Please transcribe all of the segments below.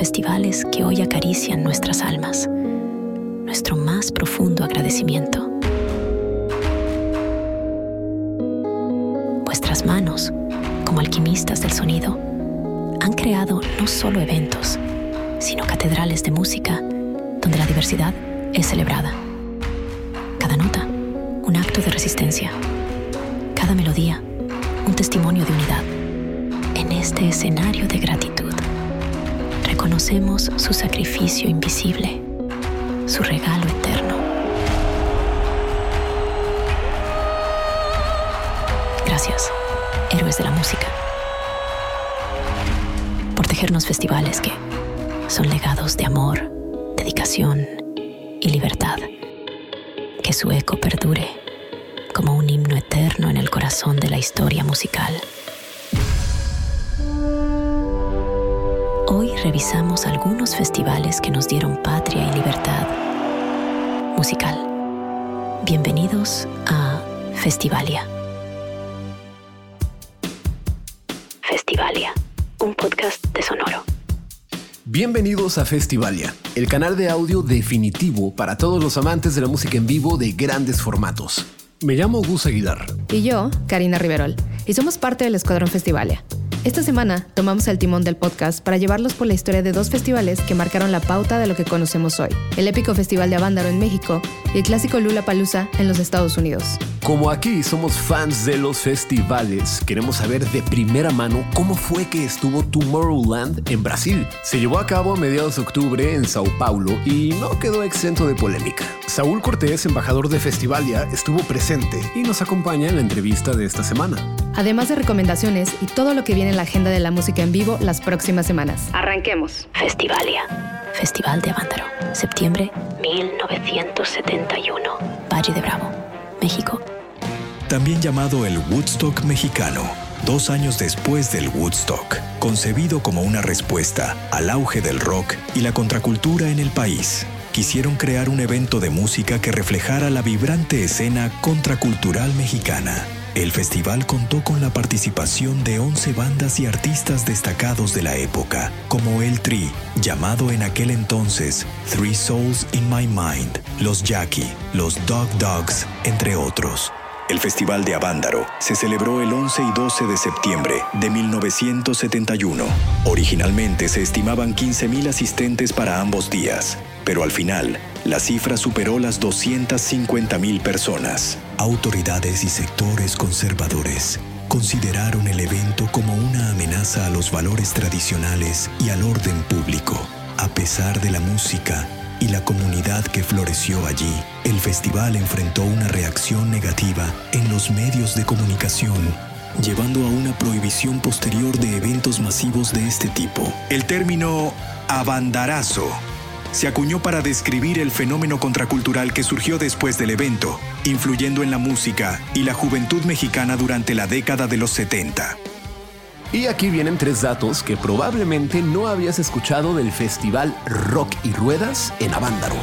festivales que hoy acarician nuestras almas. Nuestro más profundo agradecimiento. Vuestras manos, como alquimistas del sonido, han creado no solo eventos, sino catedrales de música donde la diversidad es celebrada. Cada nota, un acto de resistencia. Cada melodía, un testimonio de unidad. En este escenario de gratitud, reconocemos su sacrificio invisible, su regalo eterno. Gracias, héroes de la música, por tejernos festivales que son legados de amor, dedicación y libertad. Que su eco perdure como un himno eterno en el corazón de la historia musical. Hoy revisamos algunos festivales que nos dieron patria y libertad musical. Bienvenidos a Festivalia. Festivalia, un podcast de Sonoro. Bienvenidos a Festivalia, el canal de audio definitivo para todos los amantes de la música en vivo de grandes formatos. Me llamo Gus Aguilar. Y yo, Karina Riverol, y somos parte del Escuadrón Festivalia. Esta semana tomamos el timón del podcast para llevarlos por la historia de dos festivales que marcaron la pauta de lo que conocemos hoy: el épico Festival de Avándaro en México y el clásico Lula Palusa en los Estados Unidos. Como aquí somos fans de los festivales, queremos saber de primera mano cómo fue que estuvo Tomorrowland en Brasil. Se llevó a cabo a mediados de octubre en Sao Paulo y no quedó exento de polémica. Saúl Cortés, embajador de Festivalia, estuvo presente y nos acompaña en la entrevista de esta semana. Además de recomendaciones y todo lo que viene en la agenda de la música en vivo las próximas semanas. Arranquemos. Festivalia. Festival de Avándaro. Septiembre 1971. Valle de Bravo, México. También llamado el Woodstock mexicano, dos años después del Woodstock, concebido como una respuesta al auge del rock y la contracultura en el país. Quisieron crear un evento de música que reflejara la vibrante escena contracultural mexicana. El festival contó con la participación de 11 bandas y artistas destacados de la época, como El Tri, llamado en aquel entonces Three Souls in My Mind, Los Jackie, Los Dog Dogs, entre otros. El Festival de Avándaro se celebró el 11 y 12 de septiembre de 1971. Originalmente se estimaban 15.000 asistentes para ambos días, pero al final la cifra superó las 250.000 personas. Autoridades y sectores conservadores consideraron el evento como una amenaza a los valores tradicionales y al orden público. A pesar de la música y la comunidad que floreció allí, el festival enfrentó una reacción negativa en los medios de comunicación llevando a una prohibición posterior de eventos masivos de este tipo. El término abandarazo se acuñó para describir el fenómeno contracultural que surgió después del evento, influyendo en la música y la juventud mexicana durante la década de los 70. Y aquí vienen tres datos que probablemente no habías escuchado del festival Rock y Ruedas en Avándaro.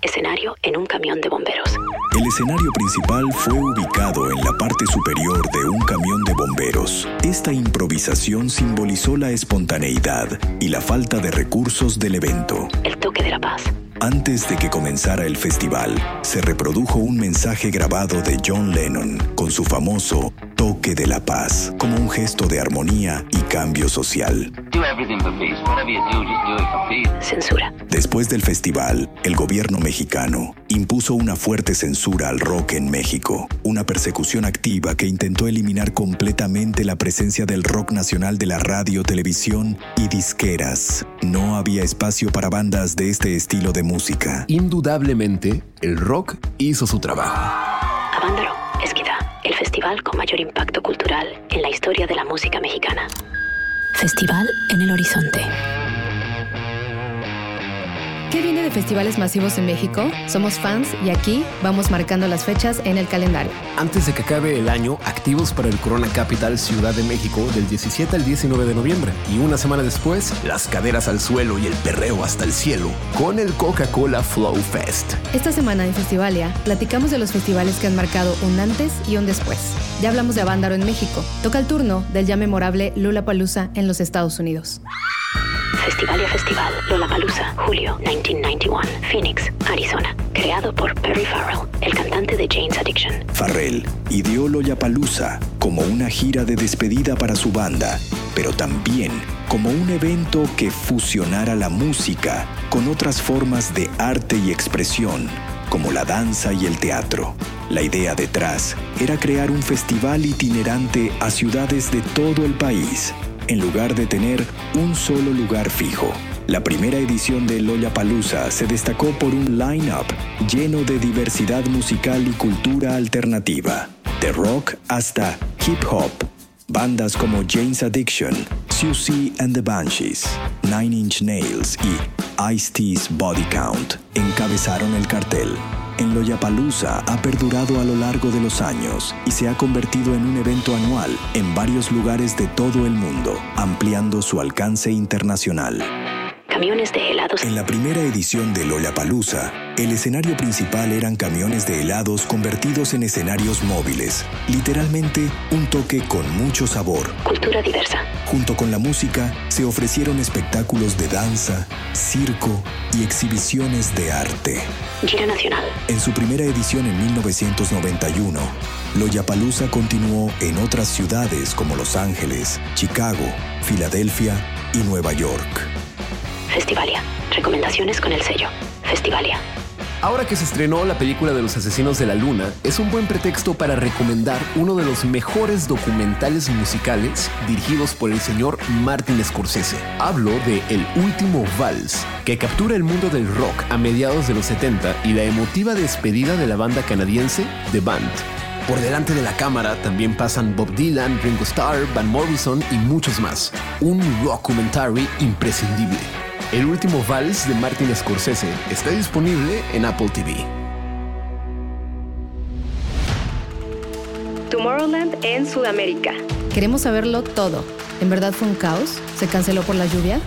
Escenario en un camión de bomberos. El escenario principal fue ubicado en la parte superior de un camión de bomberos. Esta improvisación simbolizó la espontaneidad y la falta de recursos del evento. El toque de la paz. Antes de que comenzara el festival, se reprodujo un mensaje grabado de John Lennon con su famoso toque de la paz, como un gesto de armonía y cambio social. Censura. Después del festival, el gobierno mexicano impuso una fuerte censura al rock en México, una persecución activa que intentó eliminar completamente la presencia del rock nacional de la radio, televisión y disqueras. No había espacio para bandas de este estilo de música. Indudablemente, el rock hizo su trabajo. Festival con mayor impacto cultural en la historia de la música mexicana. Festival en el horizonte. ¿Qué viene de festivales masivos en México? Somos fans y aquí vamos marcando las fechas en el calendario. Antes de que acabe el año, activos para el Corona Capital Ciudad de México del 17 al 19 de noviembre. Y una semana después, las caderas al suelo y el perreo hasta el cielo con el Coca-Cola Flow Fest. Esta semana en Festivalia platicamos de los festivales que han marcado un antes y un después. Ya hablamos de Avándaro en México. Toca el turno del ya memorable Lula Palusa en los Estados Unidos. Festivalia Festival Lollapalooza, julio 1991, Phoenix, Arizona. Creado por Perry Farrell, el cantante de Jane's Addiction. Farrell ideó Lollapalooza como una gira de despedida para su banda, pero también como un evento que fusionara la música con otras formas de arte y expresión, como la danza y el teatro. La idea detrás era crear un festival itinerante a ciudades de todo el país en lugar de tener un solo lugar fijo. La primera edición de Lollapalooza se destacó por un line-up lleno de diversidad musical y cultura alternativa, de rock hasta hip hop. Bandas como Jane's Addiction, Susie and the Banshees, Nine Inch Nails y Ice-T's Body Count encabezaron el cartel en Lollapalooza ha perdurado a lo largo de los años y se ha convertido en un evento anual en varios lugares de todo el mundo, ampliando su alcance internacional. Camiones de helados. En la primera edición de Lollapalooza, el escenario principal eran camiones de helados convertidos en escenarios móviles, literalmente un toque con mucho sabor. Cultura diversa. Junto con la música, se ofrecieron espectáculos de danza, circo y exhibiciones de arte. Gira Nacional. En su primera edición en 1991, Lollapalooza continuó en otras ciudades como Los Ángeles, Chicago, Filadelfia y Nueva York. Festivalia. Recomendaciones con el sello. Festivalia. Ahora que se estrenó la película de los asesinos de la luna, es un buen pretexto para recomendar uno de los mejores documentales musicales dirigidos por el señor Martin Scorsese. Hablo de El último vals, que captura el mundo del rock a mediados de los 70 y la emotiva despedida de la banda canadiense The Band. Por delante de la cámara también pasan Bob Dylan, Ringo Starr, Van Morrison y muchos más. Un documentary imprescindible. El último vals de Martin Scorsese está disponible en Apple TV. Tomorrowland en Sudamérica. Queremos saberlo todo. ¿En verdad fue un caos? ¿Se canceló por la lluvia?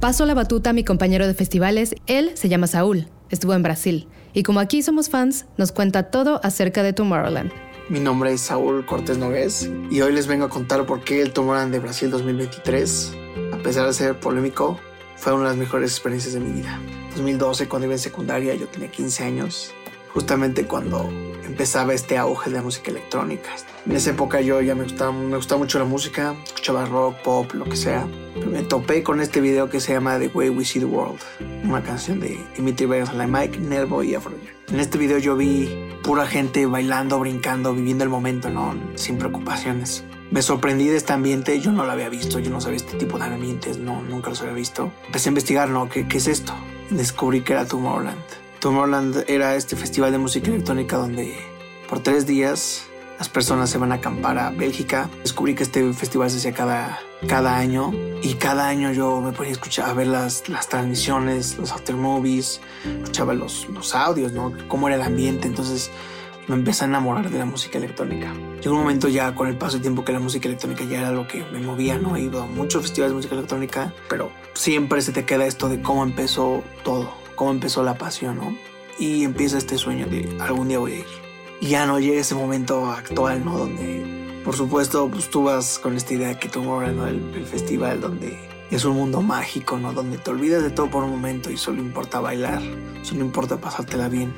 Paso la batuta a mi compañero de festivales. Él se llama Saúl. Estuvo en Brasil. Y como aquí somos fans, nos cuenta todo acerca de Tomorrowland. Mi nombre es Saúl Cortés Nogués y hoy les vengo a contar por qué el Tomorrowland de Brasil 2023, a pesar de ser polémico, fue una de las mejores experiencias de mi vida. 2012, cuando iba en secundaria, yo tenía 15 años, justamente cuando empezaba este auge de la música electrónica. En esa época yo ya me gustaba, mucho la música, escuchaba rock, pop, lo que sea. Me topé con este video que se llama The Way We See the World, una canción de Dimitri Vegas, Mike, Nervo y Afrojack. En este video yo vi pura gente bailando, brincando, viviendo el momento, ¿no? Sin preocupaciones. Me sorprendí de este ambiente, yo no lo había visto, yo no sabía este tipo de ambientes, no, nunca los había visto. Empecé a investigar, ¿no? ¿Qué, es esto? Descubrí que era Tomorrowland. Tomorrowland era este festival de música electrónica donde por tres días las personas se van a acampar a Bélgica. Descubrí que este festival se hacía cada, cada año y cada año yo me ponía a escuchar, a ver las, las transmisiones, los aftermovies, escuchaba los, los audios, ¿no? Cómo era el ambiente. Entonces me empecé a enamorar de la música electrónica. Llegó un momento ya con el paso del tiempo que la música electrónica ya era lo que me movía, ¿no? He ido a muchos festivales de música electrónica, pero siempre se te queda esto de cómo empezó todo, cómo empezó la pasión, ¿no? Y empieza este sueño de algún día voy a ir. Y ya no llega ese momento actual, ¿no? Donde, por supuesto, pues tú vas con esta idea que Tomorrowland, ¿no? El, el festival donde es un mundo mágico, ¿no? Donde te olvidas de todo por un momento y solo importa bailar, solo importa pasártela bien.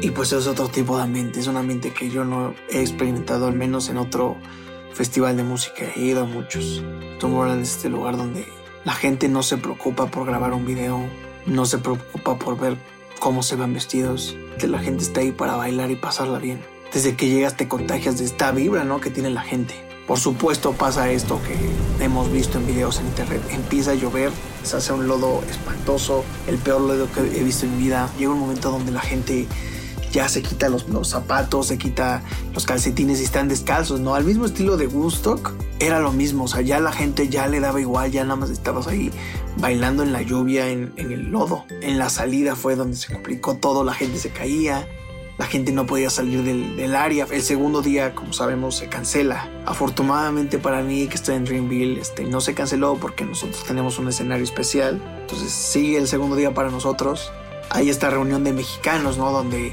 Y pues es otro tipo de ambiente, es un ambiente que yo no he experimentado al menos en otro festival de música, he ido a muchos. Tomorrowland es este lugar donde la gente no se preocupa por grabar un video, no se preocupa por ver cómo se van vestidos, que la gente está ahí para bailar y pasarla bien. Desde que llegas te contagias de esta vibra, ¿no? Que tiene la gente. Por supuesto pasa esto que hemos visto en videos en internet. Empieza a llover, se hace un lodo espantoso, el peor lodo que he visto en mi vida. Llega un momento donde la gente ya se quita los, zapatos, se quita los calcetines y están descalzos, ¿no? Al mismo estilo de Woodstock era lo mismo, o sea, ya la gente ya le daba igual, ya nada más estabas ahí bailando en la lluvia, en el lodo. En la salida fue donde se complicó todo, la gente se caía, la gente no podía salir del, del, área. El segundo día, como sabemos, se cancela. Afortunadamente para mí, que estoy en Dreamville, este, no se canceló porque nosotros tenemos un escenario especial. Entonces sigue el segundo día para nosotros. Hay esta reunión de mexicanos, ¿no? Donde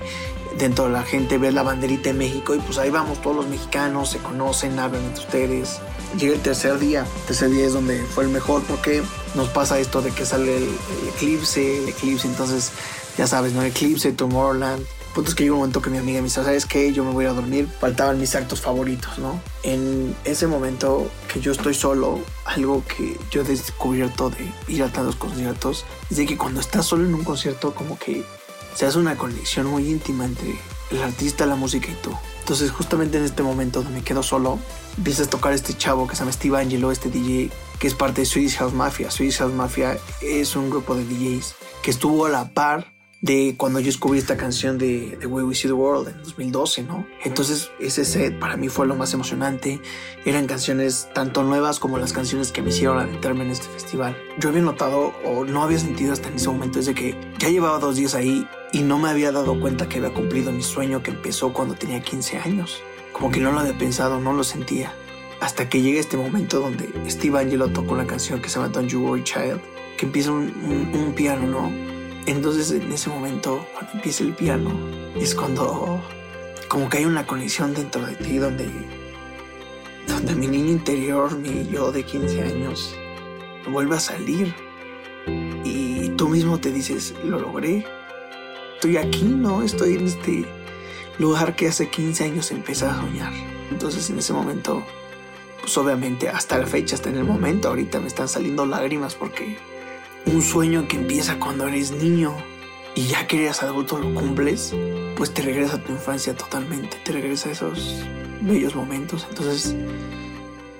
dentro de la gente ve la banderita de México y pues ahí vamos todos los mexicanos, se conocen, hablan entre ustedes. Llega el tercer día. El tercer día es donde fue el mejor porque nos pasa esto de que sale el, el eclipse, el eclipse, entonces ya sabes, ¿no? Eclipse, Tomorrowland punto es que llegó un momento que mi amiga me dice, ¿sabes qué? Yo me voy a dormir. Faltaban mis actos favoritos, ¿no? En ese momento que yo estoy solo, algo que yo he descubierto de ir a tantos conciertos, es de que cuando estás solo en un concierto, como que se hace una conexión muy íntima entre el artista, la música y tú. Entonces, justamente en este momento donde me quedo solo, empiezas a tocar este chavo que se llama Steve Angelo, este DJ que es parte de Swedish House Mafia. Swedish House Mafia es un grupo de DJs que estuvo a la par de cuando yo descubrí esta canción de The Way We See the World en 2012, ¿no? Entonces ese set para mí fue lo más emocionante. Eran canciones tanto nuevas como las canciones que me hicieron adentrarme en este festival. Yo había notado o no había sentido hasta en ese momento desde que ya llevaba dos días ahí y no me había dado cuenta que había cumplido mi sueño que empezó cuando tenía 15 años. Como que no lo había pensado, no lo sentía. Hasta que llega este momento donde Steve Angelo tocó una canción que se llama Don't You Worry Child, que empieza un piano, ¿no? Entonces en ese momento, cuando empieza el piano, es cuando como que hay una conexión dentro de ti donde, donde mi niño interior, mi yo de 15 años, vuelve a salir. Y tú mismo te dices, lo logré. Estoy aquí, ¿no? Estoy en este lugar que hace 15 años empecé a soñar. Entonces en ese momento, pues obviamente hasta la fecha, hasta en el momento, ahorita me están saliendo lágrimas porque un sueño que empieza cuando eres niño y ya que eres adulto lo cumples, pues te regresa a tu infancia totalmente, te regresa a esos bellos momentos. Entonces,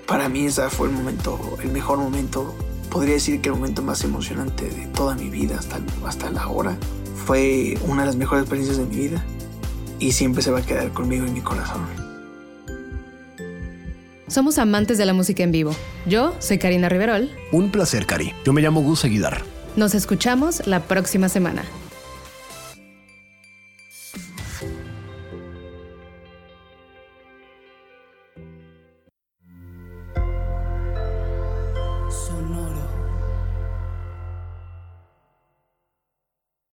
para mí ese fue el momento, el mejor momento, podría decir que el momento más emocionante de toda mi vida hasta, hasta la hora. Fue una de las mejores experiencias de mi vida y siempre se va a quedar conmigo en mi corazón. Somos amantes de la música en vivo. Yo soy Karina Riverol. Un placer, Cari. Yo me llamo Gus Aguilar. Nos escuchamos la próxima semana.